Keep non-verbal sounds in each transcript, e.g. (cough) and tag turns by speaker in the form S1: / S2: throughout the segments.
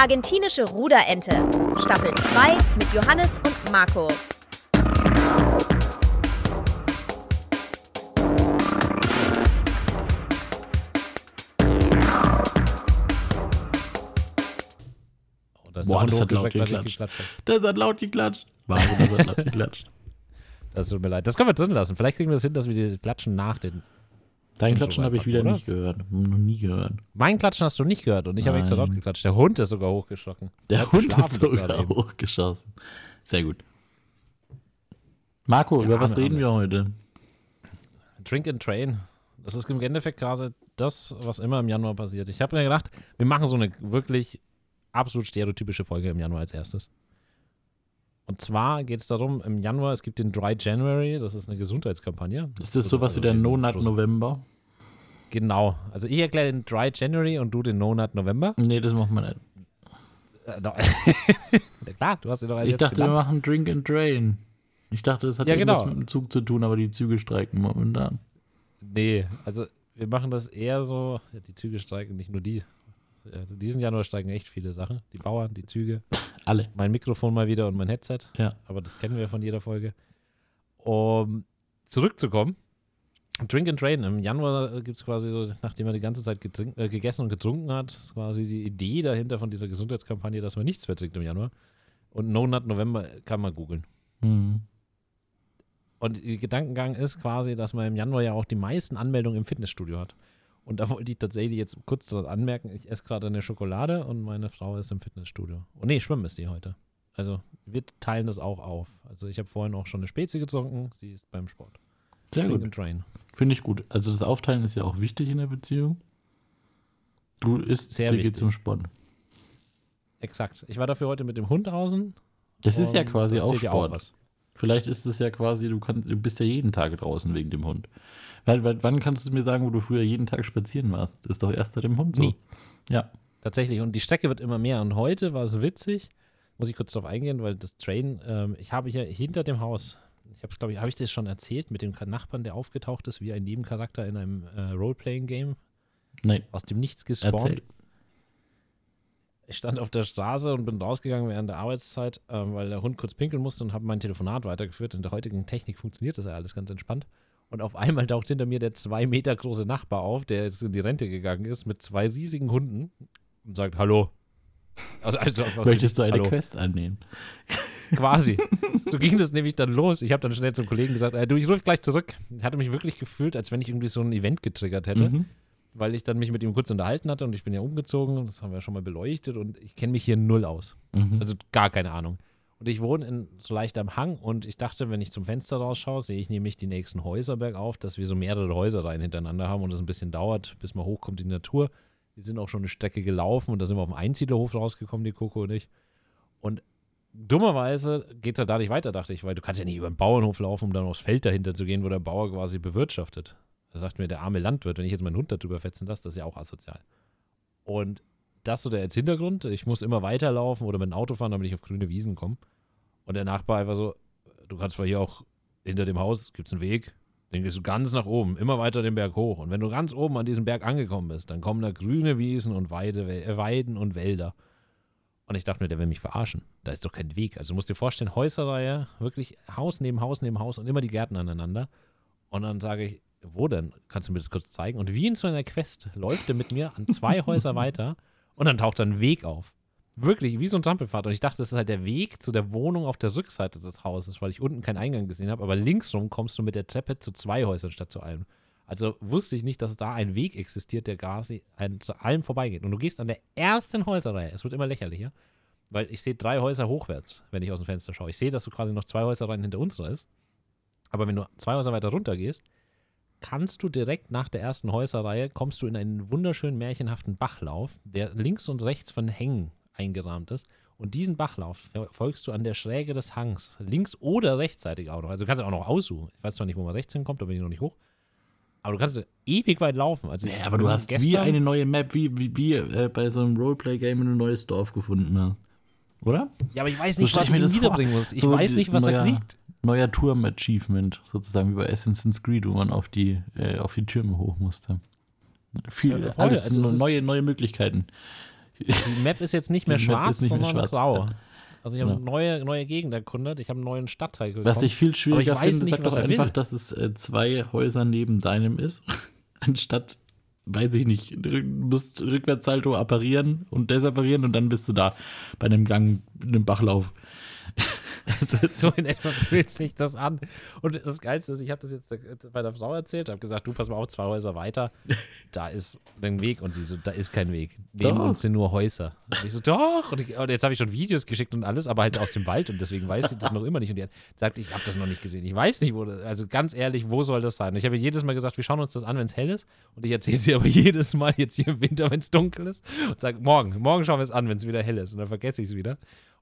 S1: Argentinische Ruderente. Staffel 2 mit Johannes und Marco.
S2: Oh, das,
S3: Boah,
S2: ist
S3: das hat laut
S2: geklatscht.
S3: Das hat laut geklatscht. Das hat laut (laughs) geklatscht.
S2: Das tut mir leid. Das können wir drin lassen. Vielleicht kriegen wir das hin, dass wir dieses Klatschen nach den.
S3: Dein Klatschen habe ich wieder
S2: reinpacken,
S3: nicht gehört. Noch nie gehört.
S2: Mein Klatschen hast du nicht gehört und ich habe extra laut geklatscht. Der Hund ist sogar hochgeschrocken.
S3: Der
S2: hat
S3: Hund ist sogar hochgeschossen. Sehr gut. Marco,
S2: Ja,
S3: über was reden
S2: Arme.
S3: wir heute?
S2: Drink and Train. Das ist im Endeffekt gerade das, was immer im Januar passiert. Ich habe mir gedacht, wir machen so eine wirklich absolut stereotypische Folge im Januar als erstes. Und zwar geht es darum, im Januar, es gibt den Dry January, das ist eine Gesundheitskampagne.
S3: Ist das sowas wie der No-Nut
S2: großen-
S3: November?
S2: Genau. Also ich erkläre den Dry January und du den No Nut November.
S3: Nee, das macht man nicht.
S2: Äh, no- (laughs) Klar, du hast ihn doch
S3: Ich dachte, wir
S2: genannt.
S3: machen Drink and Train. Ich dachte, das hat
S2: Ja,
S3: irgendwas
S2: genau.
S3: mit dem Zug zu tun, aber die Züge streiken momentan.
S2: Nee, also wir machen das eher so, die Züge streiken, nicht nur die. Also diesen Januar streiken echt viele Sachen. Die Bauern, die Züge,
S3: Alle.
S2: mein Mikrofon mal wieder und mein Headset.
S3: Ja.
S2: Aber das kennen wir von jeder Folge. Um zurückzukommen, Drink and Train. Im Januar gibt es quasi so, nachdem er die ganze Zeit äh, gegessen und getrunken hat, ist quasi die Idee dahinter von dieser Gesundheitskampagne, dass man nichts mehr trinkt im Januar. Und No Nut November kann man googeln.
S3: Mhm.
S2: Und der Gedankengang ist quasi, dass man im Januar ja auch die meisten Anmeldungen im Fitnessstudio hat. Und da wollte ich tatsächlich jetzt kurz dran anmerken, ich esse gerade eine Schokolade und meine Frau ist im Fitnessstudio. Oh nee, schwimmen ist die heute. Also wir teilen das auch auf. Also ich habe vorhin auch schon eine Spezi getrunken, sie ist beim Sport.
S3: Sehr
S2: Drink
S3: gut.
S2: Train.
S3: Finde ich gut. Also das Aufteilen ist ja auch wichtig in der Beziehung. Du isst,
S2: Sehr
S3: sie geht
S2: wichtig.
S3: zum Sport.
S2: Exakt. Ich war dafür heute mit dem Hund draußen.
S3: Das ist ja quasi auch
S2: zählt ja
S3: Sport.
S2: was.
S3: Vielleicht ist es ja quasi, du kannst, du bist ja jeden Tag draußen wegen dem Hund. Weil, weil, wann kannst du mir sagen, wo du früher jeden Tag spazieren warst? Das ist doch erst seit dem Hund so.
S2: Nie.
S3: Ja.
S2: Tatsächlich. Und die Strecke wird immer mehr. Und heute war es witzig. Muss ich kurz darauf eingehen, weil das Train, ähm, ich habe hier hinter dem Haus, ich habe es, glaube ich, habe ich das schon erzählt, mit dem Nachbarn, der aufgetaucht ist, wie ein Nebencharakter in einem äh, Roleplaying-Game,
S3: Nein.
S2: aus dem Nichts gespawnt.
S3: Erzähl.
S2: Ich stand auf der Straße und bin rausgegangen während der Arbeitszeit, ähm, weil der Hund kurz pinkeln musste und habe mein Telefonat weitergeführt. In der heutigen Technik funktioniert das ja alles ganz entspannt. Und auf einmal taucht hinter mir der zwei Meter große Nachbar auf, der jetzt in die Rente gegangen ist, mit zwei riesigen Hunden und sagt Hallo. Also, also
S3: Möchtest du eine
S2: Hallo.
S3: Quest annehmen?
S2: Quasi. (laughs) So ging das nämlich dann los. Ich habe dann schnell zum Kollegen gesagt, äh, du, ich rufe gleich zurück. Ich hatte mich wirklich gefühlt, als wenn ich irgendwie so ein Event getriggert hätte,
S3: Mhm.
S2: Weil ich dann mich mit ihm kurz unterhalten hatte und ich bin ja umgezogen, das haben wir ja schon mal beleuchtet und ich kenne mich hier null aus.
S3: Mhm.
S2: Also gar keine Ahnung. Und ich wohne in, so leicht am Hang und ich dachte, wenn ich zum Fenster rausschaue, sehe ich nämlich die nächsten Häuser bergauf, dass wir so mehrere Häuserreihen hintereinander haben und es ein bisschen dauert, bis man hochkommt in die Natur. Wir sind auch schon eine Strecke gelaufen und da sind wir auf dem Einsiedlerhof rausgekommen, die Coco und ich. Und dummerweise geht er da nicht weiter, dachte ich, weil du kannst ja nicht über den Bauernhof laufen, um dann aufs Feld dahinter zu gehen, wo der Bauer quasi bewirtschaftet. Da sagt mir der arme Landwirt, wenn ich jetzt meinen Hund darüber fetzen lasse, das ist ja auch asozial. Und das so der als Hintergrund. Ich muss immer weiterlaufen oder mit dem Auto fahren, damit ich auf grüne Wiesen komme. Und der Nachbar einfach so, du kannst zwar hier auch hinter dem Haus, gibt es einen Weg, den gehst du ganz nach oben, immer weiter den Berg hoch. Und wenn du ganz oben an diesem Berg angekommen bist, dann kommen da grüne Wiesen und Weide, äh, Weiden und Wälder. Und ich dachte mir, der will mich verarschen. Da ist doch kein Weg. Also du musst dir vorstellen, Häuserreihe, wirklich Haus neben Haus neben Haus und immer die Gärten aneinander. Und dann sage ich, wo denn? Kannst du mir das kurz zeigen? Und wie in so einer Quest läuft er mit mir an zwei (laughs) Häuser weiter und dann taucht da ein Weg auf. Wirklich, wie so ein Trampelpfad. Und ich dachte, das ist halt der Weg zu der Wohnung auf der Rückseite des Hauses, weil ich unten keinen Eingang gesehen habe. Aber linksrum kommst du mit der Treppe zu zwei Häusern statt zu einem. Also wusste ich nicht, dass da ein Weg existiert, der quasi an allem vorbeigeht. Und du gehst an der ersten Häuserreihe. Es wird immer lächerlicher, weil ich sehe drei Häuser hochwärts, wenn ich aus dem Fenster schaue. Ich sehe, dass du quasi noch zwei Häuserreihen hinter unserer ist. Aber wenn du zwei Häuser weiter runter gehst, kannst du direkt nach der ersten Häuserreihe, kommst du in einen wunderschönen märchenhaften Bachlauf, der links und rechts von Hängen eingerahmt ist. Und diesen Bachlauf folgst du an der Schräge des Hangs, links oder rechtsseitig auch noch. Also du kannst ja auch noch aussuchen. Ich weiß zwar nicht, wo man rechts hinkommt, da bin ich noch nicht hoch. Aber du kannst ewig weit laufen. Also
S3: Ja, aber du hast wie eine neue Map, wie, wie, wie äh, bei so einem Roleplay-Game ein neues Dorf gefunden hast. Oder?
S2: Ja, aber ich weiß
S3: So
S2: nicht,
S3: stell
S2: was
S3: ich mir das vor.
S2: niederbringen muss. Ich
S3: So
S2: weiß nicht, was er
S3: neuer-
S2: kriegt.
S3: Neuer Turm-Achievement, sozusagen wie bei Assassin's Creed, wo man auf die, äh, auf die Türme hoch musste. Viel,
S2: Ja,
S3: alles
S2: Also ist-
S3: neue, neue Möglichkeiten.
S2: Die Map ist jetzt nicht mehr schwarz,
S3: ist nicht mehr
S2: sondern
S3: schwarz,
S2: grau. Also ich habe
S3: Ja.
S2: neue, neue Gegend erkundet, ich habe einen neuen Stadtteil gekommen.
S3: Was ich viel schwieriger
S2: weiß
S3: finde,
S2: nicht,
S3: sag
S2: was
S3: doch
S2: er
S3: einfach,
S2: will.
S3: dass es äh, zwei Häuser neben deinem ist, (laughs) anstatt, weiß ich nicht, du musst Rückwärtssalto apparieren und desapparieren und dann bist du da bei einem Gang, einem Bachlauf. Es ist-
S2: So (laughs) in etwa fühlt sich das an. Und das Geilste ist, ich habe das jetzt der- bei der Frau erzählt, habe gesagt, du pass mal auf, zwei Häuser weiter, (laughs) da ist ein Weg. Und sie so, da ist kein Weg. Neben
S3: Doch.
S2: uns sind nur Häuser. Und ich so, doch. Und, ich, und jetzt habe ich schon Videos geschickt und alles, aber halt aus dem Wald und deswegen weiß sie das noch immer nicht. Und die hat sagt, ich habe das noch nicht gesehen. Ich weiß nicht, wo das, also ganz ehrlich, wo soll das sein? Und ich habe jedes Mal gesagt, wir schauen uns das an, wenn es hell ist. Und ich erzähle sie aber jedes Mal jetzt hier im Winter, wenn es dunkel ist. Und sage, morgen, morgen schauen wir es an, wenn es wieder hell ist. Und dann vergesse ich es wieder.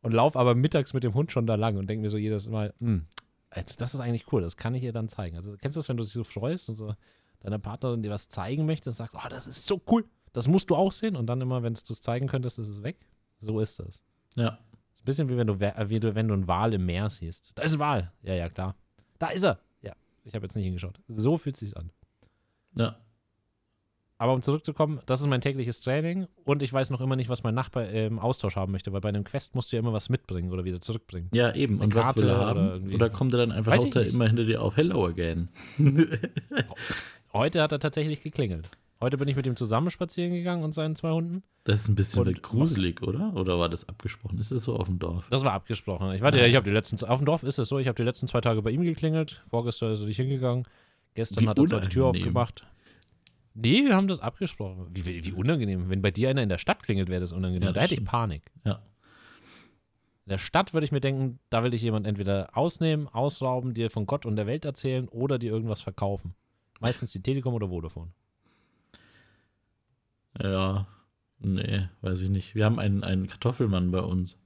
S2: Und laufe aber mittags mit dem Hund schon da lang und denke mir so jedes Mal, hm, jetzt, das ist eigentlich cool, das kann ich ihr dann zeigen. Also kennst du das, wenn du dich so freust und so deiner Partnerin dir was zeigen möchtest, sagst, oh, das ist so cool, das musst du auch sehen. Und dann immer, wenn du es zeigen könntest, ist es weg. So ist das.
S3: ja.
S2: Ist ein bisschen wie wenn du, wie du, wenn du einen Wal im Meer siehst. Da ist ein Wal. Ja, ja, klar. Da ist er. Ja, ich habe jetzt nicht hingeschaut. So fühlt es sich an.
S3: Ja.
S2: Aber um zurückzukommen, das ist mein tägliches Training und ich weiß noch immer nicht, was mein Nachbar im Austausch haben möchte, weil bei einem Quest musst du ja immer was mitbringen oder wieder zurückbringen.
S3: Ja, eben. Und was
S2: Karte
S3: will er
S2: oder
S3: haben?
S2: irgendwie-
S3: Oder kommt er dann einfach
S2: Weiß nicht.
S3: immer hinter dir auf Hello again? (laughs)
S2: Heute hat er tatsächlich geklingelt. Heute bin ich mit ihm zusammen spazieren gegangen und seinen zwei Hunden.
S3: Das ist ein bisschen
S2: Und-
S3: gruselig, oder? Oder war das abgesprochen? Ist das so auf dem Dorf?
S2: Das war abgesprochen. Ich warte, ja, ich habe die letzten, auf dem Dorf ist es so, ich habe die letzten zwei Tage bei ihm geklingelt. Vorgestern ist er nicht hingegangen. Gestern
S3: Wie
S2: hat er zwar die Tür aufgemacht. Nee, wir haben das abgesprochen. Wie, wie, unangenehm. Wenn bei dir einer in der Stadt klingelt, wäre das unangenehm.
S3: Ja,
S2: da
S3: das
S2: hätte ich. Panik.
S3: Ja.
S2: In der Stadt würde ich mir denken, da will ich jemand entweder ausnehmen, ausrauben, dir von Gott und der Welt erzählen oder dir irgendwas verkaufen. Meistens die Telekom oder Vodafone.
S3: Ja. Nee, weiß ich nicht. Wir haben einen, einen Kartoffelmann bei uns.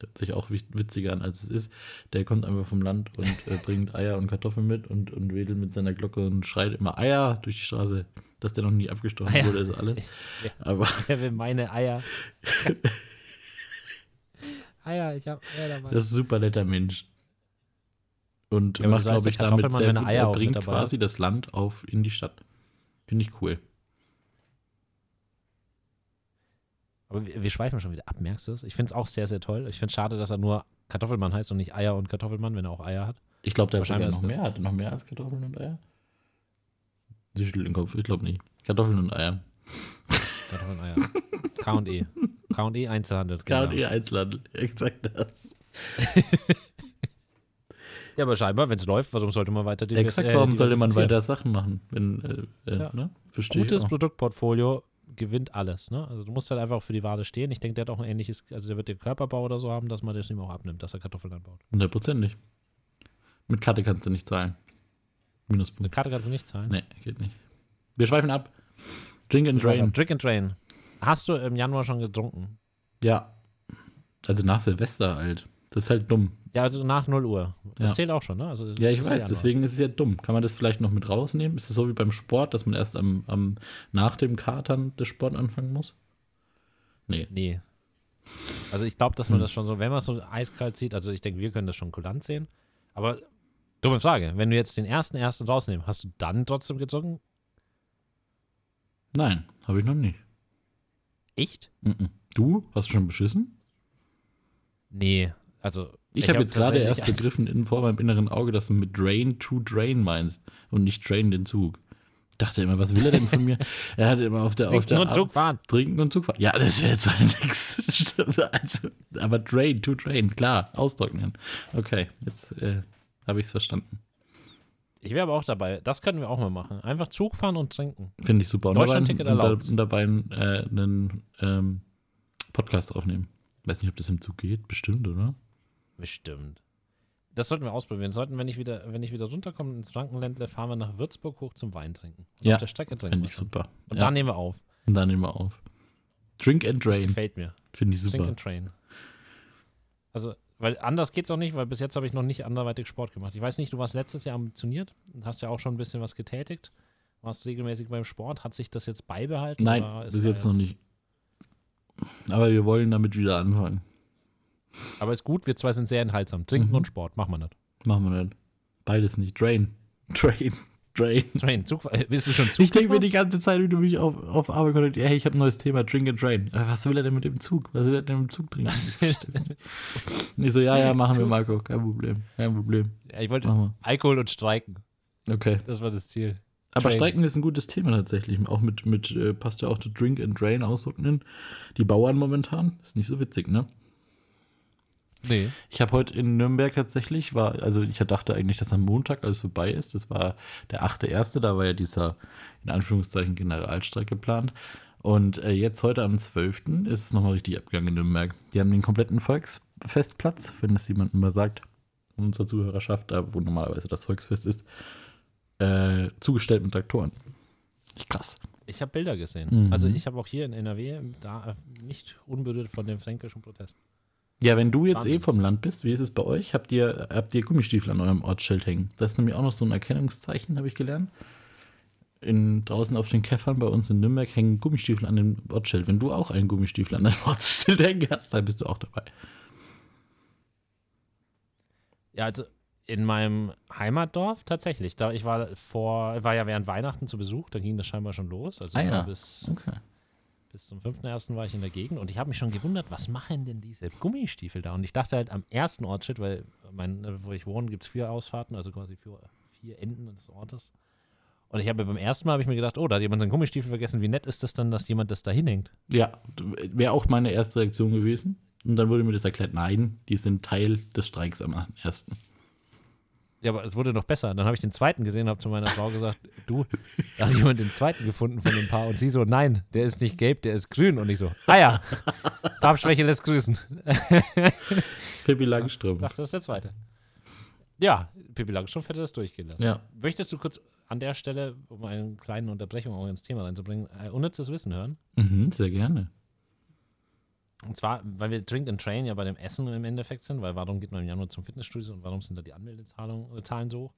S3: Der hört sich auch wit- witziger an, als es ist. Der kommt einfach vom Land und äh, bringt Eier und Kartoffeln mit und, und wedelt mit seiner Glocke und schreit immer Eier durch die Straße. Dass der noch nie abgestochen
S2: Eier.
S3: wurde, ist alles. (laughs)
S2: Ja.
S3: Aber (laughs)
S2: Wer will meine Eier? (laughs) Eier, ich habe Eier dabei.
S3: das ist ein super netter Mensch. Und
S2: Ja,
S3: macht, glaube ich, damit sehr
S2: er
S3: viel,
S2: Eier
S3: er bringt quasi das Land auf in die Stadt. Finde ich cool.
S2: Aber wir, wir schweifen schon wieder ab, merkst du es? Ich finde es auch sehr, sehr toll. Ich finde es schade, dass er nur Kartoffelmann heißt und nicht Eier und Kartoffelmann, wenn er auch Eier hat.
S3: Ich glaube, der
S2: Wahrscheinlich
S3: noch mehr. Hat noch mehr als Kartoffeln und Eier? Sie schüttelt den Kopf. Ich glaube nicht. Kartoffeln und Eier.
S2: Kartoffeln, Eier. K und E. K und E Einzelhandel.
S3: K&E Einzelhandel. Exakt (laughs) das.
S2: Ja, aber scheinbar, wenn es läuft, warum sollte man weiter die
S3: Exakt,
S2: äh,
S3: warum sollte man weiter Sachen machen? Wenn, äh, äh,
S2: Ja.
S3: ne? Verstehe
S2: Gutes. Produktportfolio gewinnt alles. Ne? Also du musst halt einfach für die Ware stehen. Ich denke, der hat auch ein ähnliches, also der wird den Körperbau oder so haben, dass man das ihm auch abnimmt, dass er Kartoffeln anbaut.
S3: Hundertprozentig. Mit Karte kannst du nicht zahlen.
S2: Eine
S3: Minuspunkt.
S2: Karte kannst du nicht zahlen.
S3: Nee, geht nicht. Wir schweifen ab. Drink and Drain.
S2: Drink and Drain. Hast du im Januar schon getrunken?
S3: Ja. Also nach Silvester halt. Das ist halt dumm.
S2: Ja, also nach 0 Uhr. Das
S3: Ja.
S2: zählt auch schon, ne? Also
S3: Ja, ich weiß, deswegen ist es ja dumm. Kann man das vielleicht noch mit rausnehmen? Ist es so wie beim Sport, dass man erst am, am nach dem Katern des Sport anfangen muss? Nee.
S2: Nee. Also ich glaube, dass man
S3: Hm.
S2: das schon so, wenn man es so eiskalt sieht, also ich denke, wir können das schon kulant sehen. Aber dumme Frage, wenn du jetzt den ersten ersten rausnehmen, hast du dann trotzdem getrunken?
S3: Nein, habe ich noch nicht.
S2: Echt?
S3: Mhm. Du? Hast du schon beschissen?
S2: Nee. Also
S3: Ich, habe
S2: hab
S3: jetzt gerade erst (laughs) begriffen in vor meinem inneren Auge, dass du mit Drain to Drain meinst und nicht Train den Zug. Ich dachte immer, was will er denn von mir? (laughs) Er hat immer auf der, auf der
S2: Nur Zug fahren.
S3: Trinken und Zug fahren. Ja, das wäre jetzt nichts. (laughs) Also, aber Drain to Drain, klar, austrocknen. Okay, jetzt äh, habe ich es verstanden.
S2: Ich wäre aber auch dabei. Das können wir auch mal machen. Einfach Zug fahren und trinken.
S3: Finde ich super. Und dabei,
S2: Deutschlandticket
S3: da-
S2: erlaubt.
S3: und dabei äh, einen ähm, Podcast aufnehmen. Weiß nicht, ob das im Zug geht. Bestimmt, oder?
S2: Bestimmt. Das sollten wir ausprobieren. Sollten, wenn ich wieder, wenn ich wieder runterkomme ins Frankenländle, fahren wir nach Würzburg hoch zum Wein trinken. Und
S3: Ja,
S2: Auf der Strecke trinken
S3: Finde ich super.
S2: Und
S3: ja.
S2: dann nehmen wir auf.
S3: und dann nehmen wir auf. Drink and
S2: Das
S3: Drain.
S2: gefällt mir.
S3: Finde ich
S2: Drink
S3: super.
S2: and Train. Also, weil anders geht's auch nicht, weil bis jetzt habe ich noch nicht anderweitig Sport gemacht. Ich weiß nicht, du warst letztes Jahr ambitioniert und hast ja auch schon ein bisschen was getätigt. Warst regelmäßig beim Sport. Hat sich das jetzt beibehalten?
S3: Nein, bis
S2: da
S3: jetzt noch nicht. Aber wir wollen damit wieder anfangen.
S2: Aber ist gut, wir zwei sind sehr enthaltsam. Trinken
S3: Mhm.
S2: und Sport, machen wir nicht.
S3: Machen wir nicht. Beides nicht. Drain. (laughs) Drain. Drain.
S2: Train, Zug, äh, bist du schon Zug
S3: Ich denke mir die ganze Zeit, wie du mich auf, auf Arbeit kontaktierst, hey, ich habe ein neues Thema, Drink and Drain. Äh, Was will er denn mit dem Zug? Was will er denn mit dem Zug trinken? Ich (laughs) so, ja, ja, machen wir, Marco, kein Problem, kein Problem.
S2: Ja, ich wollte Alkohol und Streiken.
S3: Okay.
S2: Das war das Ziel.
S3: Aber
S2: Train.
S3: Streiken ist ein gutes Thema tatsächlich. Auch mit, mit äh, passt ja auch zu Drink and Drain Ausdrücken. Die Bauern momentan. Ist nicht so witzig, ne?
S2: Nee.
S3: Ich habe heute in Nürnberg tatsächlich, war, also ich dachte eigentlich, dass am Montag alles vorbei ist. Das war der 8.1., da war ja dieser, in Anführungszeichen, Generalstreik geplant. Und äh, jetzt heute am 12. ist es nochmal richtig abgegangen in Nürnberg. Die haben den kompletten Volksfestplatz, wenn das jemand mal sagt, unserer Zuhörerschaft, da wo normalerweise das Volksfest ist, äh, zugestellt mit Traktoren. Krass.
S2: Ich habe Bilder gesehen.
S3: Mhm.
S2: Also ich habe auch hier in NRW da äh, nicht unberührt von dem fränkischen Protest.
S3: Ja, wenn du jetzt
S2: Wahnsinn.
S3: eh vom Land bist, wie ist es bei euch? Habt ihr, habt ihr Gummistiefel an eurem Ortsschild hängen? Das ist nämlich auch noch so ein Erkennungszeichen, habe ich gelernt. In, draußen auf den Käffern bei uns in Nürnberg hängen Gummistiefel an dem Ortsschild. Wenn du auch einen Gummistiefel an deinem (laughs) Ortsschild hängen hast, dann bist du auch dabei.
S2: Ja, also in meinem Heimatdorf tatsächlich. Da ich war vor, war ja während Weihnachten zu Besuch, da ging das scheinbar schon los. Also
S3: Ah ja.
S2: bis,
S3: Okay.
S2: Bis zum 5.1. war ich in der Gegend und ich habe mich schon gewundert, was machen denn diese Gummistiefel da? Und ich dachte halt am ersten Ortsschild, weil mein, wo ich wohne, gibt es vier Ausfahrten, also quasi vier, vier Enden des Ortes. Und ich habe beim ersten Mal habe ich mir gedacht, oh, da hat jemand seinen Gummistiefel vergessen. Wie nett ist das dann, dass jemand das da hinhängt?
S3: Ja, wäre auch meine erste Reaktion gewesen. Und dann wurde mir das erklärt, nein, die sind Teil des Streiks am ersten.
S2: Ja, aber es wurde noch besser. Dann habe ich den zweiten gesehen und habe zu meiner Frau gesagt, du, da hat jemand den zweiten gefunden von dem Paar. Und sie so, nein, der ist nicht gelb, der ist grün. Und ich so, ah ja, Farbschwäche lässt grüßen. (laughs)
S3: Pippi Langstrumpf.
S2: Dachte, das ist der zweite. Ja, Pippi Langstrumpf hätte das durchgehen lassen.
S3: Ja.
S2: Möchtest du kurz an der Stelle, um eine kleine Unterbrechung auch ins Thema reinzubringen, äh, unnützes Wissen hören?
S3: Mhm, sehr gerne.
S2: Und zwar, weil wir Drink and Train ja bei dem Essen im Endeffekt sind, weil warum geht man im Januar zum Fitnessstudio und warum sind da die Anmeldezahlen äh, Zahlen so hoch?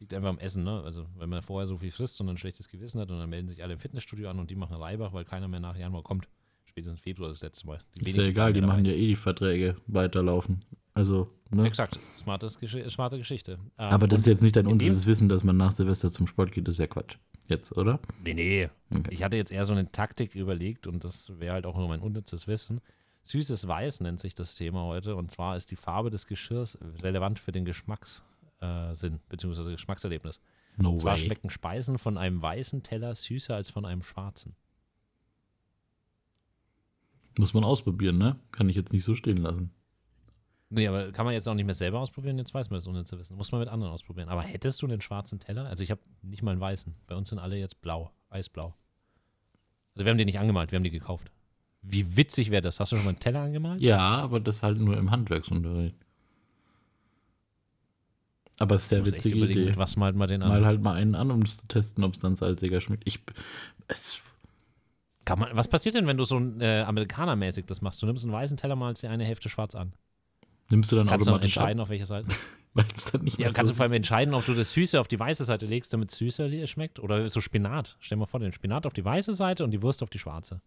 S2: Liegt einfach am Essen, ne? Also, wenn man vorher so viel frisst und ein schlechtes Gewissen hat und dann melden sich alle im Fitnessstudio an und die machen Reibach, weil keiner mehr nach Januar kommt. Spätestens Februar das letzte Mal. Die
S3: Ist ja egal, die machen ja eh die Verträge weiterlaufen. Also, ne?
S2: Exakt, smartes, Gesch- smarte Geschichte. Ähm,
S3: Aber das ist jetzt nicht dein unnützes Wissen, dass man nach Silvester zum Sport geht, das ist ja Quatsch. Jetzt, oder?
S2: Nee, nee.
S3: Okay.
S2: Ich hatte jetzt eher so eine Taktik überlegt und das wäre halt auch nur mein unnützes Wissen. Süßes Weiß nennt sich das Thema heute und zwar ist die Farbe des Geschirrs relevant für den Geschmackssinn äh, beziehungsweise Geschmackserlebnis.
S3: No
S2: Und zwar
S3: way.
S2: schmecken Speisen von einem weißen Teller süßer als von einem schwarzen.
S3: Muss man ausprobieren, ne? Kann ich jetzt nicht so stehen lassen.
S2: Nee, aber kann man jetzt auch nicht mehr selber ausprobieren, jetzt weiß man das ohne zu wissen. Muss man mit anderen ausprobieren. Aber hättest du einen schwarzen Teller? Also ich habe nicht mal einen weißen. Bei uns sind alle jetzt blau, eisblau. Also wir haben die nicht angemalt, wir haben die gekauft. Wie witzig wäre das? Hast du schon mal einen Teller angemalt?
S3: Ja, aber das halt nur im Handwerksunterricht. Aber es ist sehr witzige Idee.
S2: mit was malt man den an?
S3: Mal halt mal einen an, um es zu testen, ob es dann salziger schmeckt. Ich, es,
S2: Kann man, was passiert denn, wenn du so ein äh, Amerikanermäßig das machst? Du nimmst einen weißen Teller, malst die eine Hälfte schwarz an.
S3: nimmst du dann
S2: Kannst du dann
S3: automatisch
S2: entscheiden,
S3: ab,
S2: auf welche Seite? (laughs)
S3: weil es dann nicht
S2: Ja,
S3: mehr
S2: kannst
S3: so
S2: du vor allem entscheiden, ob du das Süße auf die weiße Seite legst, damit es süßer schmeckt. Oder so Spinat. Stell dir mal vor, den Spinat auf die weiße Seite und die Wurst auf die schwarze.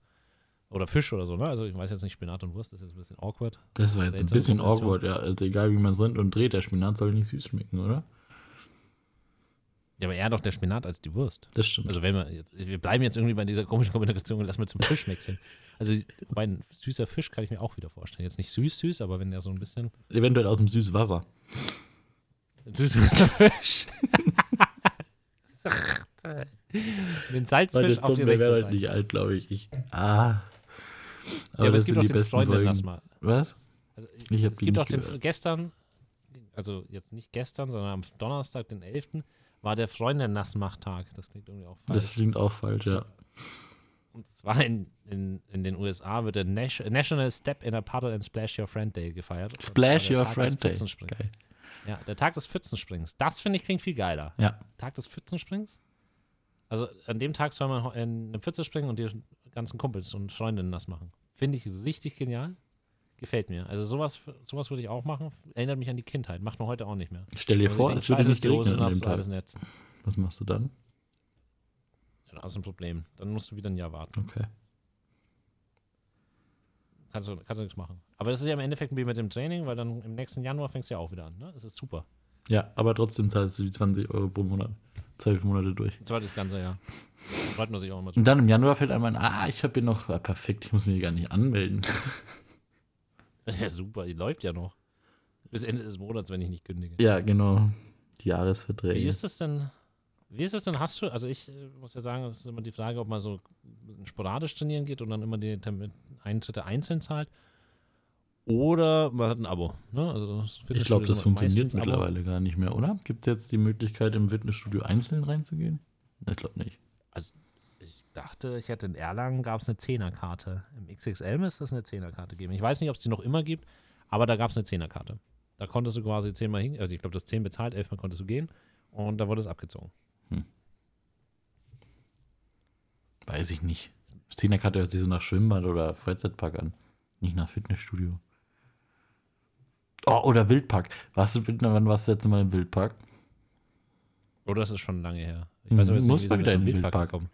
S2: Oder Fisch oder so, ne? Also ich weiß jetzt nicht, Spinat und Wurst, das ist jetzt ein bisschen awkward.
S3: Das war jetzt ein bisschen awkward, ja. Also egal wie man es rennt und dreht, der Spinat soll nicht süß schmecken, oder?
S2: Ja, aber eher doch der Spinat als die Wurst.
S3: Das stimmt.
S2: Also wenn wir, wir bleiben jetzt irgendwie bei dieser komischen Kombination und lassen wir zum Fisch wechseln. Also bei ein süßer Fisch kann ich mir auch wieder vorstellen. Jetzt nicht süß, süß, aber wenn der so ein bisschen
S3: Eventuell aus dem Süßwasser.
S2: süßer Fisch. Den (laughs) Salzfisch auf die
S3: der wäre halt nicht alt, glaube ich. ich. Ah. Aber
S2: ja, aber
S3: das
S2: es gibt
S3: sind
S2: auch
S3: die
S2: den
S3: besten
S2: Freunde
S3: Folgen.
S2: lass mal.
S3: Was?
S2: Also,
S3: Ich hab
S2: es
S3: die
S2: gibt auch den, gestern, also jetzt nicht gestern, sondern am Donnerstag, den 11., war der Freunde-Nassmacht-Tag. Das klingt irgendwie auch falsch.
S3: Das klingt auch falsch, ja.
S2: Und zwar in, in, in den USA wird der Nas- National Step in a Puddle and Splash Your Friend Day gefeiert.
S3: Splash Your
S2: Tag
S3: Friend Day. Geil.
S2: Ja, der Tag des Pfützensprings. Das finde ich klingt viel geiler.
S3: Ja.
S2: Tag des Pfützensprings? Also an dem Tag soll man in eine Pfütze springen und die ganzen Kumpels und Freundinnen nass machen. Finde ich richtig genial. Gefällt mir. Also sowas, sowas würde ich auch machen. Erinnert mich an die Kindheit. Macht man heute auch nicht mehr.
S3: Stell dir
S2: Also
S3: vor, es würde nicht regnen an dem Tag.
S2: Netz.
S3: Was machst du dann?
S2: Ja, das ist ein Problem. Dann musst du wieder ein Jahr warten.
S3: Okay.
S2: Kannst du, kannst du nichts machen. Aber das ist ja im Endeffekt wie mit dem Training, weil dann im nächsten Januar fängst du ja auch wieder an. Ne? Das ist super.
S3: Ja, aber trotzdem zahlst du die 20 Euro pro Monat. Zwölf Monate durch.
S2: Und zwar das ganze Jahr. Freut man sich auch immer.
S3: Und dann im Januar fällt einem ein, ah, ich habe hier noch, ah, perfekt, ich muss mich gar nicht anmelden. (laughs)
S2: Das ist ja super, die läuft ja noch. Bis Ende des Monats, wenn ich nicht kündige.
S3: Ja, genau. Die Jahresverträge.
S2: Wie ist das denn? Wie ist das denn? Hast du, also ich äh, muss ja sagen, es ist immer die Frage, ob man so sporadisch trainieren geht und dann immer die Eintritte einzeln zahlt. Oder man hat ein Abo. Ne? Also
S3: ich glaube, das funktioniert
S2: meistens Abo.
S3: mittlerweile gar nicht mehr, oder? Gibt es jetzt die Möglichkeit, im Fitnessstudio einzeln reinzugehen? Ich glaube nicht.
S2: Also ich dachte, ich hätte in Erlangen gab es eine Zehnerkarte. Im XXL müsste es eine Zehnerkarte geben. Ich weiß nicht, ob es die noch immer gibt, aber da gab es eine Zehnerkarte. Da konntest du quasi zehnmal hin, also ich glaube, das zehn bezahlt, elfmal konntest du gehen und da wurde es abgezogen.
S3: Weiß ich nicht. Zehnerkarte hört sich so nach Schwimmbad oder Freizeitpark an. Nicht nach Fitnessstudio. Oh, oder Wildpark. Warst du, wann warst du jetzt mal im Wildpark?
S2: Oder das ist schon lange her. Ich weiß
S3: muss
S2: nicht, wie
S3: mal wieder in den
S2: Wildpark
S3: Wildpark.
S2: gekommen.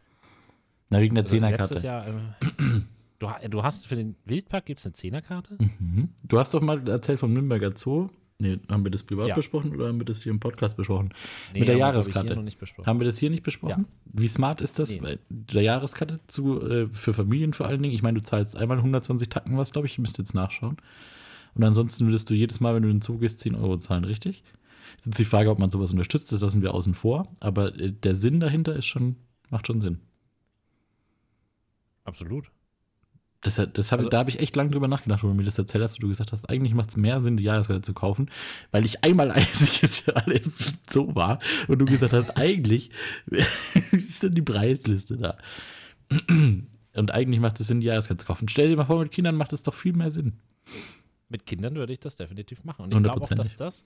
S3: Na, wegen der
S2: Also
S3: Zehnerkarte.
S2: letztes Jahr, ähm, du, du hast für den Wildpark gibt es eine Zehnerkarte?
S3: Mhm. Du hast doch mal erzählt vom Nürnberger Zoo. Nee, haben wir das privat
S2: Ja.
S3: besprochen oder haben wir das hier im Podcast besprochen?
S2: Nee,
S3: Mit der
S2: wir,
S3: Jahreskarte.
S2: hier noch nicht besprochen.
S3: Haben wir das hier nicht besprochen? Wie smart ist das?
S2: Nee.
S3: Weil Der Jahreskarte zu, äh, für Familien vor allen Dingen. Ich meine, du zahlst einmal 120 Tacken was, glaube ich. Ich müsste jetzt nachschauen. Und ansonsten würdest du jedes Mal, wenn du in den Zoo gehst, 10 Euro zahlen, richtig? Jetzt ist die Frage, ob man sowas unterstützt. Das lassen wir außen vor. Aber äh, der Sinn dahinter ist schon, macht schon Sinn.
S2: Absolut.
S3: Das, das hab,
S2: Also-
S3: da habe ich echt lange drüber nachgedacht, wo du mir das erzählt hast, wo du gesagt hast, eigentlich macht es mehr Sinn, die Jahreskarte zu kaufen, weil ich einmal, (laughs) jetzt alle im Zoo war und du gesagt hast, eigentlich (laughs) wie ist denn die Preisliste da? Und eigentlich macht es Sinn, die Jahreskarte zu kaufen. Stell dir mal vor, mit Kindern macht es doch viel mehr Sinn.
S2: Mit Kindern würde ich das definitiv machen. Und ich glaube auch, dass das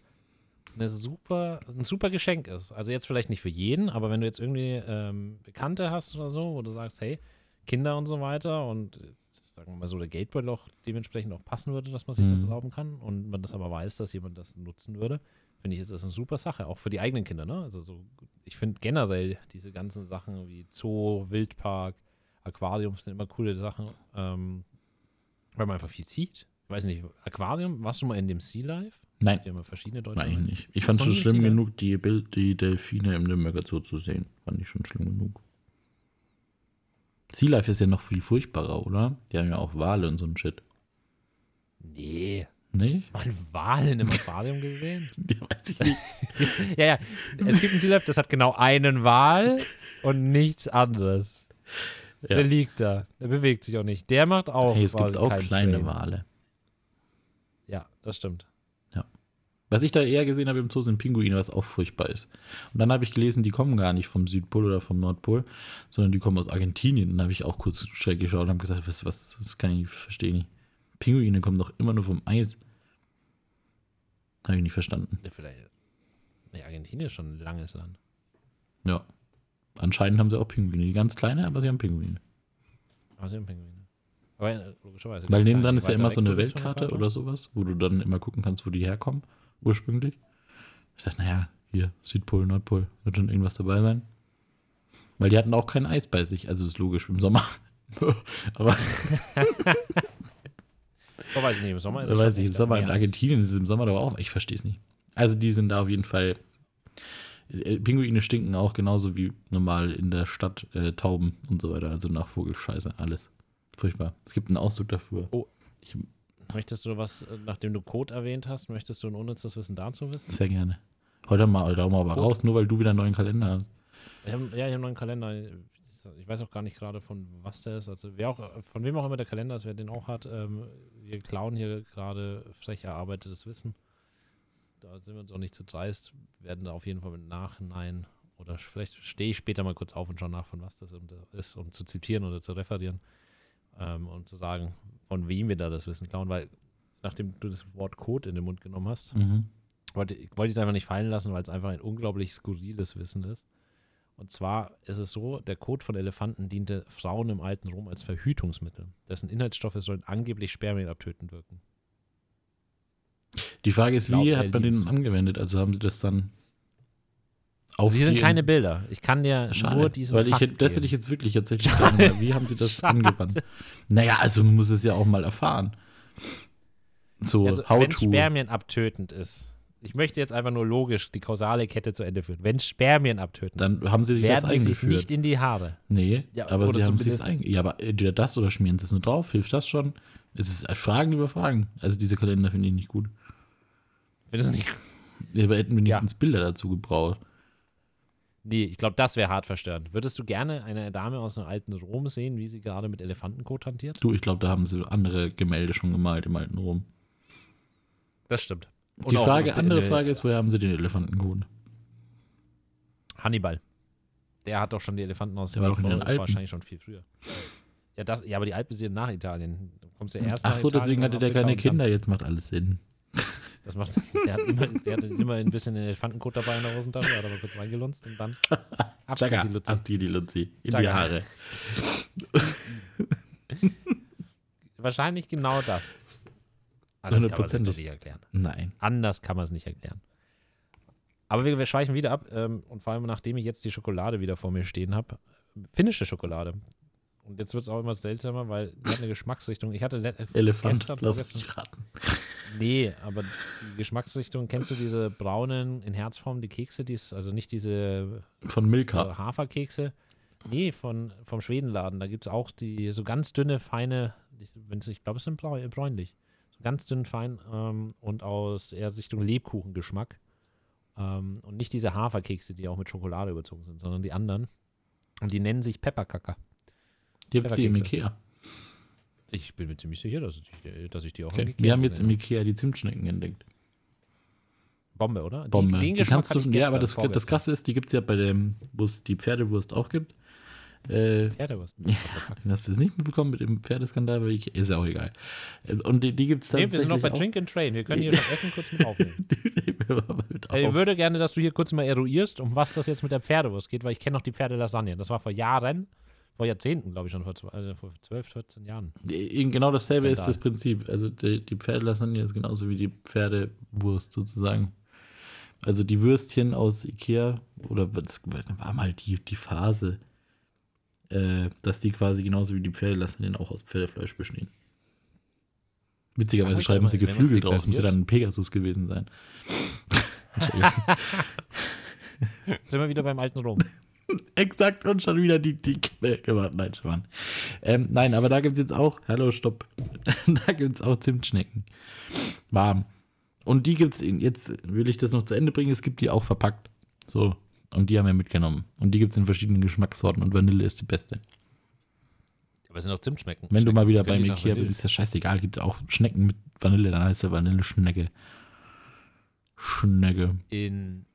S2: eine super, ein super Geschenk ist. Also jetzt vielleicht nicht für jeden, aber wenn du jetzt irgendwie ähm, Bekannte hast oder so, wo du sagst, hey, Kinder und so weiter und äh, sagen wir mal so, der Gatebeutel auch dementsprechend auch passen würde, dass man sich das
S3: Mhm.
S2: erlauben kann und man das aber weiß, dass jemand das nutzen würde, finde ich, ist das eine super Sache, auch für die eigenen Kinder. Ne? Also so, ich finde generell diese ganzen Sachen wie Zoo, Wildpark, Aquarium sind immer coole Sachen, ähm, weil man einfach viel sieht. Ich weiß nicht, Aquarium, warst du mal in dem Sea Life?
S3: Nein,
S2: Die haben ja verschiedene deutsche. Namen.
S3: nicht. Ich fand
S2: du
S3: schon schlimm genug, die, Bild, die Delfine im Nürnberger Zoo zu sehen. Fand ich schon schlimm genug. Sea Life ist ja noch viel furchtbarer, oder? Die haben ja auch Wale und so ein Shit.
S2: Nee.
S3: Nee?
S2: Mal einen Wal in einem Aquarium gesehen? (laughs)
S3: Ja, weiß ich nicht. (laughs)
S2: ja, ja. Es gibt ein Sea Life, das hat genau einen Wal und nichts anderes.
S3: Ja.
S2: Der liegt da. Der bewegt sich auch nicht. Der macht auch.
S3: Hey, es gibt auch kleine
S2: Frame.
S3: Wale.
S2: Ja, das stimmt.
S3: Was ich da eher gesehen habe im Zoo sind Pinguine, was auch furchtbar ist. Und dann habe ich gelesen, die kommen gar nicht vom Südpol oder vom Nordpol, sondern die kommen aus Argentinien. Und dann habe ich auch kurz schräg geschaut und habe gesagt, was, was, das kann ich nicht verstehen. Nicht. Pinguine kommen doch immer nur vom Eis. Habe ich nicht verstanden.
S2: Ja, vielleicht. Nee, Argentinien ist schon ein langes Land.
S3: Ja. Anscheinend haben sie auch Pinguine. Die ganz kleine, aber sie haben Pinguine.
S2: Aber sie haben Pinguine. Aber äh, logischerweise.
S3: Weil
S2: klein.
S3: ist ja immer so eine Weltkarte oder sowas, wo du dann immer gucken kannst, wo die herkommen, ursprünglich. Ich sag, naja, hier, Südpol, Nordpol, wird schon irgendwas dabei sein. Weil die hatten auch kein Eis bei sich, also ist logisch im Sommer. (laughs) Aber
S2: Oh, weiß ich nicht, im Sommer ist es
S3: weiß ich, im Sommer, in. Argentinien ist es im Sommer doch auch, ich verstehe es nicht. Also die sind da auf jeden Fall, äh, Pinguine stinken auch genauso wie normal in der Stadt äh, Tauben und so weiter, also nach Vogelscheiße, alles. Furchtbar. Es gibt einen Ausdruck dafür.
S2: Oh.
S3: Ich,
S2: Möchtest du was, nachdem du Code erwähnt hast, möchtest du ein unnützes Wissen dazu wissen?
S3: Sehr gerne. Heute mal, heute mal aber raus, nur weil du wieder einen neuen Kalender hast.
S2: Ich hab, ja, ich habe einen neuen Kalender. Ich weiß auch gar nicht gerade von was der ist. Also wer auch, von wem auch immer der Kalender ist, wer den auch hat. Ähm, wir klauen hier gerade frech erarbeitetes Wissen. Da sind wir uns auch nicht zu dreist. Werden da auf jeden Fall mit Nachhinein oder vielleicht stehe ich später mal kurz auf und schaue nach, von was das ist, um zu zitieren oder zu referieren ähm, und zu sagen, von wem wir da das Wissen klauen, weil nachdem du das Wort Code in den Mund genommen hast,
S3: Mhm.
S2: wollte, wollte ich es einfach nicht fallen lassen, weil es einfach ein unglaublich skurriles Wissen ist. Und zwar ist es so, der Kot von Elefanten diente Frauen im alten Rom als Verhütungsmittel. Dessen Inhaltsstoffe sollen angeblich Spermien abtötend wirken.
S3: Die Frage ist, wie hat man den angewendet? Also haben sie das dann auf
S2: Sie sind keine Bilder. Ich kann dir
S3: Schade,
S2: nur diesen
S3: weil ich,
S2: Fakt
S3: hätte- das hätte ich jetzt wirklich tatsächlich mal. Wie haben die das (laughs)
S2: Schade.
S3: angewandt? Naja, also man muss es ja auch mal erfahren. So,
S2: also,
S3: how
S2: wenn
S3: to.
S2: Spermien abtötend ist, Ich möchte jetzt einfach nur logisch die kausale Kette zu Ende führen. Wenn Spermien abtöten,
S3: Dann haben sie sich das eingeführt.
S2: nicht in die Haare.
S3: Nee,
S2: Ja,
S3: aber sie haben sich eingeführt. Ja, aber entweder das oder schmieren sie es nur drauf. Hilft das schon? Es ist äh, Fragen über Fragen. Also diese Kalender finde ich nicht gut.
S2: Findest du nicht?
S3: Ja, aber hätten wenigstens Bilder dazu gebraucht.
S2: Nee, ich glaube, das wäre hart verstörend. Würdest du gerne eine Dame aus einem alten Rom sehen, wie sie gerade mit Elefantenkot hantiert?
S3: Du, ich glaube, da haben sie andere Gemälde schon gemalt im alten Rom.
S2: Das stimmt.
S3: Die
S2: auch
S3: Frage, andere Frage ist, woher haben sie den Elefantenkot?
S2: Hannibal. Der hat doch schon die Elefanten aus vor-
S3: Alpen.
S2: wahrscheinlich schon viel früher. Ja, das, ja, aber die Alpen sind nach Italien. Du kommst ja erst
S3: Ach so, deswegen hatte der keine
S2: und
S3: Kinder. Jetzt macht alles Sinn.
S2: Das macht, der, hat immer, der hatte immer ein bisschen den Elefantenkot dabei in der Hosentasche, hat aber kurz reingelunzt und dann ab geht die Luzi.
S3: ab die die Luzi. In die
S2: Tschakka.
S3: Haare. (laughs)
S2: Wahrscheinlich genau das. Anders kann man es nicht erklären.
S3: Nein.
S2: Anders kann man es nicht erklären. Aber wir, wir schweichen wieder ab ähm, und vor allem nachdem ich jetzt die Schokolade wieder vor mir stehen habe, finnische Schokolade. Und jetzt wird es auch immer seltsamer, weil die hat eine Geschmacksrichtung. Ich hatte le- äh,
S3: Elefant,
S2: gestern,
S3: lass mich raten.
S2: Nee, aber die Geschmacksrichtung, kennst du diese braunen in Herzform, die Kekse, die's, also nicht diese
S3: Von Milka.
S2: äh, Haferkekse? Nee, von, vom Schwedenladen. Da gibt es auch die so ganz dünne, feine, wenn's, ich glaube, es sind bräu- bräunlich. So ganz dünn, fein ähm, und aus eher Richtung Lebkuchengeschmack. Ähm, und nicht diese Haferkekse, die auch mit Schokolade überzogen sind, sondern die anderen. Und die nennen sich Pepperkacker.
S3: Die habt ihr im. Ikea.
S2: Ich bin mir ziemlich sicher, dass ich, dass ich die auch
S3: Okay.
S2: im Ikea
S3: Wir haben jetzt im Ikea die Zimtschnecken entdeckt.
S2: Bombe, oder?
S3: Bombe.
S2: Die, den
S3: Die kannst du,
S2: ich
S3: ja, aber
S2: gestern,
S3: das, das. Krasse ist, die gibt es ja bei dem, wo es die Pferdewurst auch gibt. Äh,
S2: Pferdewurst. (laughs)
S3: hast du es nicht mitbekommen mit dem Pferdeskandal? bei Ikea? Ist ja auch egal. Äh, Und die, die gibt es
S2: Nee,
S3: tatsächlich
S2: wir sind noch bei
S3: auch.
S2: Drink and Train. Wir können hier noch Essen kurz mit aufnehmen. (laughs)
S3: Mit
S2: Äh, Ich würde gerne, dass du hier kurz mal eruierst, um was das jetzt mit der Pferdewurst geht, weil ich kenne noch die Pferdelasagne. Das war vor Jahren, vor Jahrzehnten, glaube ich schon, vor, also vor 12, 14 Jahren.
S3: Genau dasselbe ist
S2: Skandal.
S3: das Prinzip. Also die, die Pferdelasagne ist genauso wie die Pferdewurst sozusagen. Also die Würstchen aus Ikea, oder das war mal die, die Phase, äh, dass die quasi genauso wie die Pferdelasagnen auch aus Pferdefleisch bestehen. Witzigerweise schreiben sie Geflügel drauf, muss ja
S2: deklariert-
S3: dann ein Pegasus gewesen sein. (laughs) (laughs)
S2: Sind wir wieder beim alten Rom. (laughs)
S3: Exakt und schon wieder die, die gemacht. Nein, Schwan. Ähm, nein, aber da gibt es jetzt auch, hallo, stopp. (laughs) da gibt es auch Zimtschnecken. Warm. Und die gibt es, jetzt will ich das noch zu Ende bringen, es gibt die auch verpackt. So. Und die haben wir mitgenommen. Und die gibt es in verschiedenen Geschmackssorten und Vanille ist die beste.
S2: Aber es sind auch Zimtschnecken.
S3: Wenn du mal wieder
S2: nach
S3: Ikea
S2: Vanille?
S3: bist, ist ja scheißegal, gibt es auch Schnecken mit Vanille, dann heißt der Vanilleschnecke. Schnecke.
S2: In.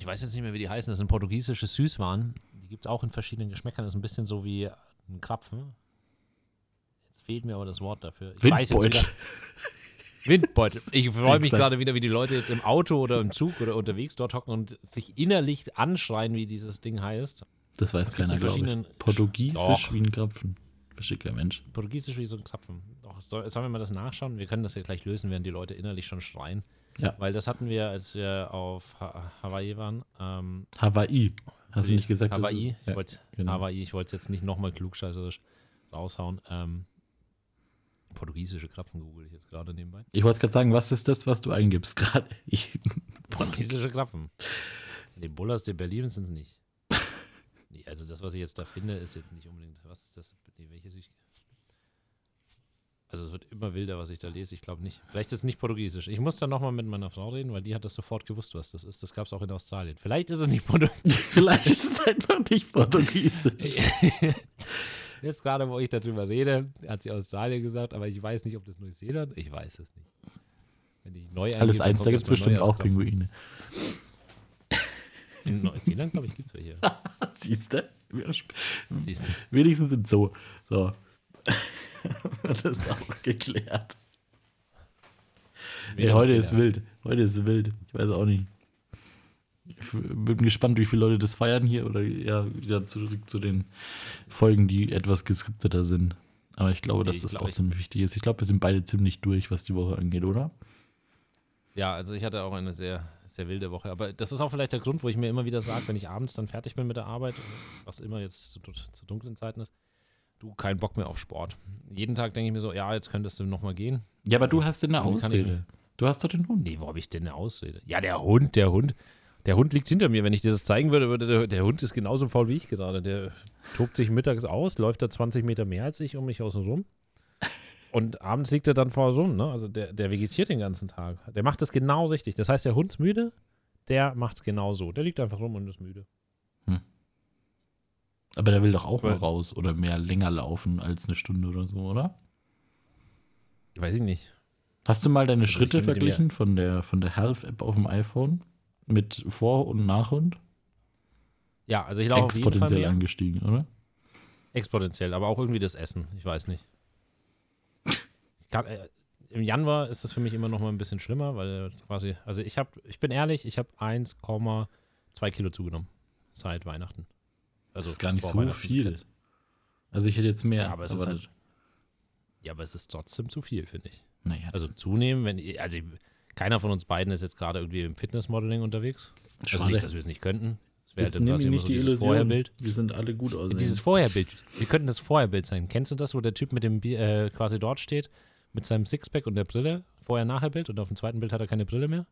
S2: Ich weiß jetzt nicht mehr, wie die heißen. Das sind portugiesische Süßwaren. Die gibt es auch in verschiedenen Geschmäckern. Das ist ein bisschen so wie ein Krapfen. Jetzt fehlt mir aber das Wort dafür. Ich weiß jetzt
S3: Windbeutel.
S2: wieder. Windbeutel. Ich freue mich gerade wieder, wie die Leute jetzt im Auto oder im Zug oder unterwegs dort hocken und sich innerlich anschreien, wie dieses Ding heißt.
S3: Das weiß
S2: gibt
S3: keiner, glaube ich. Portugiesisch
S2: Doch.
S3: wie ein Krapfen. Verschicker Mensch.
S2: Portugiesisch wie so ein Krapfen. Doch, soll, sollen wir mal das nachschauen? Wir können das ja gleich lösen, während die Leute innerlich schon schreien.
S3: Ja.
S2: Weil das hatten wir, als wir auf ha Hawaii waren. Ähm,
S3: Hawaii. Hast du nicht gesagt?
S2: Hawaii. Ich
S3: Ja,
S2: wollte
S3: genau.
S2: Hawaii. Ich wollte es jetzt nicht nochmal klugscheißerisch raushauen. Ähm, portugiesische Krapfen google ich jetzt gerade nebenbei.
S3: Ich wollte gerade sagen, was ist das, was du eingibst gerade? (laughs)
S2: Portugiesische Krapfen. Die Bullas de Berlin sind es nicht. (laughs) Nee, also das, was ich jetzt da finde, ist jetzt nicht unbedingt. Was ist das? Nee, welche Süß Also es wird immer wilder, was ich da lese. Ich glaube nicht. Vielleicht ist es nicht Portugiesisch. Ich muss dann nochmal mit meiner Frau reden, weil die hat das sofort gewusst, was das ist. Das gab es auch in Australien. Vielleicht ist es nicht Portugiesisch. (laughs)
S3: Vielleicht ist es einfach nicht Portugiesisch. (laughs)
S2: Jetzt gerade, wo ich darüber rede, hat sie Australien gesagt, aber ich weiß nicht, ob das Neuseeland. Ich weiß es nicht. Wenn ich neu
S3: Alles eins, da gibt es bestimmt auch. Pinguine.
S2: In Neuseeland, glaube ich, gibt es welche. (laughs)
S3: Siehst du. Wenigstens im Zoo. So. (laughs) das ist auch geklärt. Ey, heute ist wild. Heute ist wild. Ich weiß auch nicht. Ich bin gespannt, wie viele Leute das feiern hier oder ja, wieder zurück zu den Folgen, die etwas geskripteter sind. Aber ich glaube, dass
S2: Ich
S3: das
S2: glaub,
S3: auch
S2: ich-
S3: ziemlich wichtig ist. Ich glaube, wir sind beide ziemlich durch, was die Woche angeht, oder?
S2: Ja, also ich hatte auch eine sehr, sehr wilde Woche. Aber das ist auch vielleicht der Grund, wo ich mir immer wieder sage, wenn ich abends dann fertig bin mit der Arbeit, was immer jetzt zu, zu dunklen Zeiten ist, du, kein Bock mehr auf Sport. Jeden Tag denke ich mir so, ja, jetzt könntest du nochmal gehen.
S3: Ja, aber du hast eine
S2: kann ich
S3: Ausrede. Du hast doch den Hund.
S2: Nee, wo habe ich denn eine Ausrede? Ja, der Hund, der Hund. Der Hund liegt hinter mir. Wenn ich dir das zeigen würde, würde der, der Hund ist genauso faul wie ich gerade. Der tobt sich mittags aus, läuft da 20 Meter mehr als ich um mich außen rum. Und abends liegt er dann vor rum, ne? Also der, der vegetiert den ganzen Tag. Der macht das genau richtig. Das heißt, der Hund ist müde, der macht es genau so. Der liegt einfach rum und ist müde.
S3: Aber der will doch auch
S2: Weil-
S3: mal raus oder mehr länger laufen als eine Stunde oder so, oder?
S2: Weiß ich nicht.
S3: Hast du mal deine
S2: Also
S3: Schritte verglichen von der, von der Health-App auf dem iPhone mit Vor- und Nachhund?
S2: Ja, also ich Fall
S3: Exponentiell angestiegen, oder?
S2: Exponentiell, aber auch irgendwie das Essen. Ich weiß nicht. Ich kann, äh, Im Januar ist das für mich immer noch mal ein bisschen schlimmer, weil äh, quasi, also ich habe, ich bin ehrlich, ich habe 1,2 Kilo zugenommen seit Weihnachten. Also
S3: das ist gar nicht so viel. Also ich hätte jetzt mehr.
S2: Ja, aber es ist halt- Ja, aber es ist trotzdem zu viel, finde ich.
S3: naja,
S2: Also zunehmen, wenn, also keiner von uns beiden ist jetzt gerade irgendwie im Fitnessmodeling unterwegs. Also
S3: Schade.
S2: nicht, dass wir es nicht könnten. Das wäre
S3: jetzt
S2: halt
S3: nicht
S2: so
S3: die Illusion.
S2: Vorherbild.
S3: Wir sind alle gut aussehen.
S2: Dieses Vorherbild. Wir könnten das Vorherbild sein. Kennst du das, wo der Typ mit dem äh, quasi dort steht, mit seinem Sixpack und der Brille? Vorher-Nachher-Bild und auf dem zweiten Bild hat er keine Brille mehr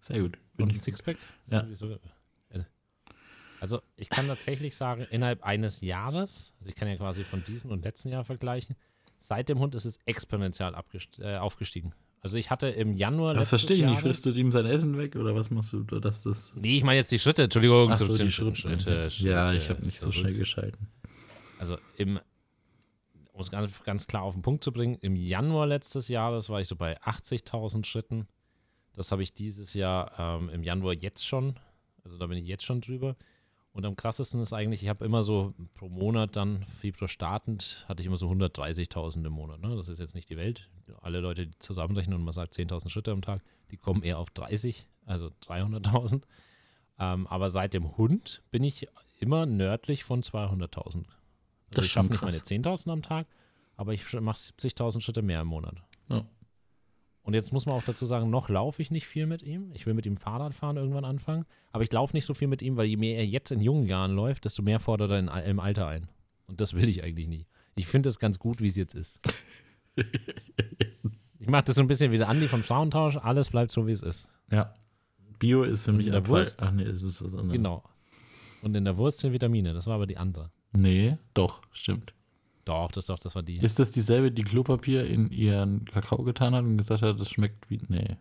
S3: Sehr gut.
S2: und ein Sixpack?
S3: Ja.
S2: Also ich kann tatsächlich sagen, innerhalb eines Jahres, also ich kann ja quasi von diesem und letzten Jahr vergleichen, seit dem Hund ist es exponentiell äh, aufgestiegen. Also ich hatte im Januar
S3: das verstehe ich nicht. Frisst du ihm sein Essen weg oder was machst du, dass das.
S2: Nee, ich meine jetzt die Schritte, Entschuldigung.
S3: Ach so, die
S2: Schritte,
S3: Schritte.
S2: Schritte,
S3: Ja, ich habe nicht so schnell geschalten.
S2: Also im, um es ganz, ganz klar auf den Punkt zu bringen, im Januar letztes Jahres war ich so bei 80.000 Schritten. Das habe ich dieses Jahr ähm, im Januar jetzt schon. Also da bin ich jetzt schon drüber. Und am krassesten ist eigentlich, ich habe immer so pro Monat dann, Februar startend, hatte ich immer so 130.000 im Monat. Ne? Das ist jetzt nicht die Welt. Alle Leute, die zusammenrechnen und man sagt 10.000 Schritte am Tag, die kommen eher auf 30, also 300.000. Ähm, aber seit dem Hund bin ich immer nördlich von 200.000. Also
S3: Das
S2: ich schaffe nicht meine
S3: krass.
S2: 10.000 am Tag, aber ich mache 70.000 Schritte mehr im Monat.
S3: Ja.
S2: Und jetzt muss man auch dazu sagen, noch laufe ich nicht viel mit ihm. Ich will mit ihm Fahrrad fahren irgendwann anfangen. Aber ich laufe nicht so viel mit ihm, weil je mehr er jetzt in jungen Jahren läuft, desto mehr fordert er in, im Alter ein. Und das will ich eigentlich nie. Ich finde es ganz gut, wie es jetzt ist. (laughs) ich mache das so ein bisschen wie der Andi vom Frauentausch. Alles bleibt so, wie es ist.
S3: Ja. Bio ist für mich
S2: in der. Wurst?
S3: Ach nee, das ist was anderes.
S2: Genau. Und in der Wurst sind Vitamine. Das war aber die andere.
S3: Nee, doch, stimmt.
S2: Doch, das, doch, das war die.
S3: Ist das dieselbe, die Klopapier in ihren Kakao getan hat und gesagt hat, das schmeckt wie. Nee.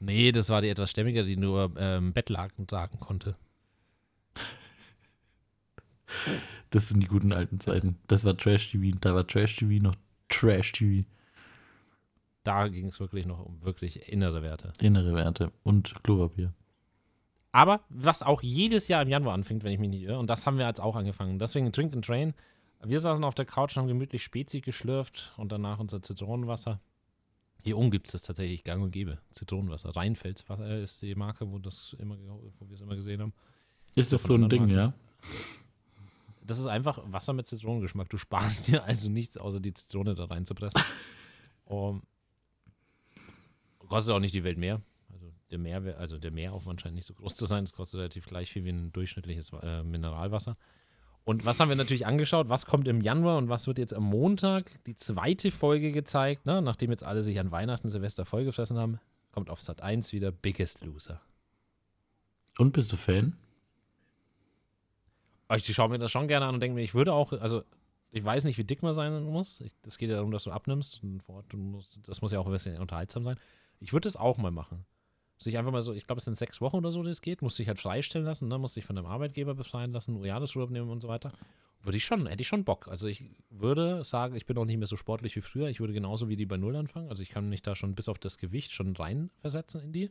S2: Nee, das war die etwas stämmige, die nur ähm, Bettlaken tragen konnte.
S3: Das sind die guten alten Zeiten. Das war Trash-TV. Da war Trash-TV noch Trash-TV.
S2: Da ging es wirklich noch um wirklich innere Werte.
S3: Innere Werte und Klopapier.
S2: Aber was auch jedes Jahr im Januar anfängt, wenn ich mich nicht irre, und das haben wir jetzt auch angefangen. Deswegen Drink and Train. Wir saßen auf der Couch und haben gemütlich Spezi geschlürft und danach unser Zitronenwasser. Hier oben gibt es das tatsächlich gang und gäbe. Zitronenwasser. Rheinfelswasser ist die Marke, wo, das immer, ge- wo wir es immer gesehen haben.
S3: Ist das so ein Ding, ja?
S2: Das ist einfach Wasser mit Zitronengeschmack. Du sparst dir also nichts, außer die Zitrone da reinzupressen. (laughs) um, kostet auch nicht die Welt mehr. Also der, Mehrwert, also der Mehraufwand scheint nicht so groß zu sein. Es kostet relativ gleich viel wie ein durchschnittliches äh, Mineralwasser. Und was haben wir natürlich angeschaut? Was kommt im Januar und was wird jetzt am Montag? Die zweite Folge gezeigt, ne? nachdem jetzt alle sich an Weihnachten, Silvester vollgefressen haben, kommt auf Sat 1 wieder Biggest Loser.
S3: Und bist du Fan?
S2: Aber Ich schaue mir das schon gerne an und denke mir, ich würde auch, also ich weiß nicht, wie dick man sein muss. Es geht ja darum, dass du abnimmst. Und das muss ja auch ein bisschen unterhaltsam sein. Ich würde das auch mal machen. Sich einfach mal so, ich glaube, es sind sechs Wochen oder so, das geht. Musst dich halt freistellen lassen, ne? musst dich von deinem Arbeitgeber befreien lassen, Jahresurlaub nehmen und so weiter. Würde ich schon, hätte ich schon Bock. Also ich würde sagen, ich bin auch nicht mehr so sportlich wie früher. Ich würde genauso wie die bei Null anfangen. Also ich kann mich da schon bis auf das Gewicht schon reinversetzen in die.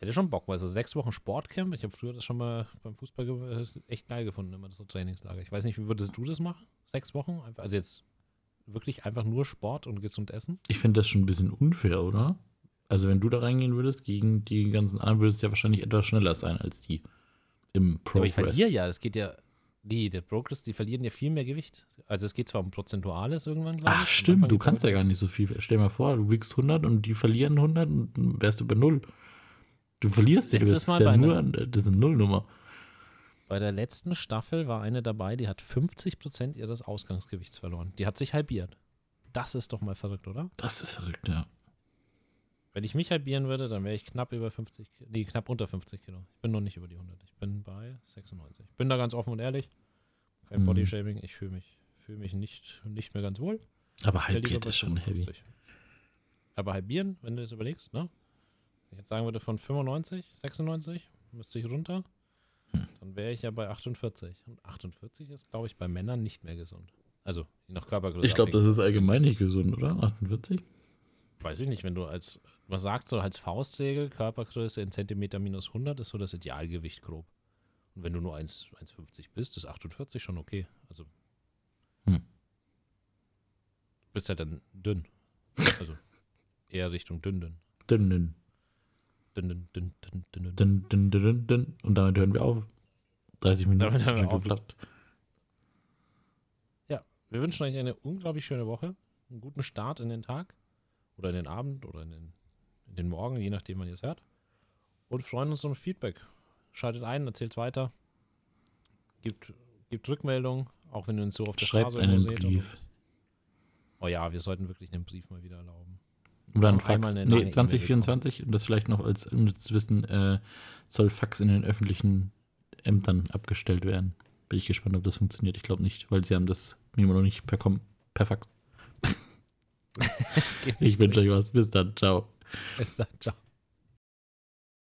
S2: Hätte schon Bock, weil so sechs Wochen Sportcamp, ich habe früher das schon mal beim Fußball äh, echt geil gefunden, immer so Trainingslager. Ich weiß nicht, wie würdest du das machen? Sechs Wochen? Also jetzt wirklich einfach nur Sport und gesund essen?
S3: Ich finde das schon ein bisschen unfair, oder? Also, wenn du da reingehen würdest gegen die ganzen anderen, würdest du ja wahrscheinlich etwas schneller sein als die im
S2: Aber ich
S3: Progress.
S2: verliere ja, es geht ja, nee, der Progress, die verlieren ja viel mehr Gewicht. Also es geht zwar um Prozentuales irgendwann, glaube ich.
S3: Ach, stimmt, du kannst ja gar nicht so viel. Stell dir mal vor, du wiegst 100 und die verlieren 100 und dann wärst du bei 0. Du verlierst ja, du bist ja nur, das ist eine Nullnummer.
S2: Bei der letzten Staffel war eine dabei, die hat 50% ihres Ausgangsgewichts verloren. Die hat sich halbiert. Das ist doch mal verrückt, oder?
S3: Das ist verrückt, ja.
S2: Wenn ich mich halbieren würde, dann wäre ich knapp über 50, nee, knapp unter 50 Kilo. Ich bin noch nicht über die 100. Ich bin bei 96. Ich bin da ganz offen und ehrlich. Kein
S3: Mhm.
S2: Bodyshaming. Ich fühle mich, fühle mich nicht, nicht mehr ganz wohl.
S3: Aber halbiert ist schon heavy.
S2: 55. Aber halbieren, wenn du das überlegst, ne? Wenn ich jetzt sagen würde von 95, 96, müsste ich runter,
S3: Hm.
S2: dann wäre ich ja bei 48. Und 48 ist, glaube ich, bei Männern nicht mehr gesund. Also, je nach Körpergröße.
S3: Ich glaube, das ist allgemein nicht gesund, oder? 48?
S2: Weiß ich nicht, wenn du als, man sagt so als Faustregel, Körpergröße in Zentimeter minus 100 ist so das Idealgewicht grob. Und wenn du nur 1 1,50 bist, ist 48 schon okay. Also,
S3: Hm.
S2: du bist ja dann dünn. Also, eher Richtung dünn, dünn.
S3: Dünn, dünn,
S2: Dünn, dünn, dünn, dünn, dünn, dünn.
S3: dünn, dünn, dünn, dünn, dünn. Und damit hören wir auf. 30 Minuten
S2: Damit hören wir
S3: schon
S2: auf.
S3: geklappt.
S2: Wir wünschen euch eine unglaublich schöne Woche, einen guten Start in den Tag oder in den Abend oder in den, in den Morgen, je nachdem, wann ihr es hört. Und freuen uns um Feedback. Schaltet ein, erzählt weiter, gibt, gibt Rückmeldung, auch wenn ihr uns so auf der
S3: Schreibt
S2: Straße
S3: einen
S2: seht.
S3: Brief.
S2: Oh ja, wir sollten wirklich einen Brief mal wieder erlauben.
S3: Oder ein Fax. Nee,
S2: lange E-Mail
S3: 2024, und das vielleicht noch als unnützes Wissen, äh, soll Fax in den öffentlichen Ämtern abgestellt werden. Bin ich gespannt, ob das funktioniert. Ich glaube nicht, weil sie haben das Memo noch nicht per, Com per Fax. (laughs) Ich wünsche euch was. Bis dann. Ciao.
S2: Bis dann. Ciao.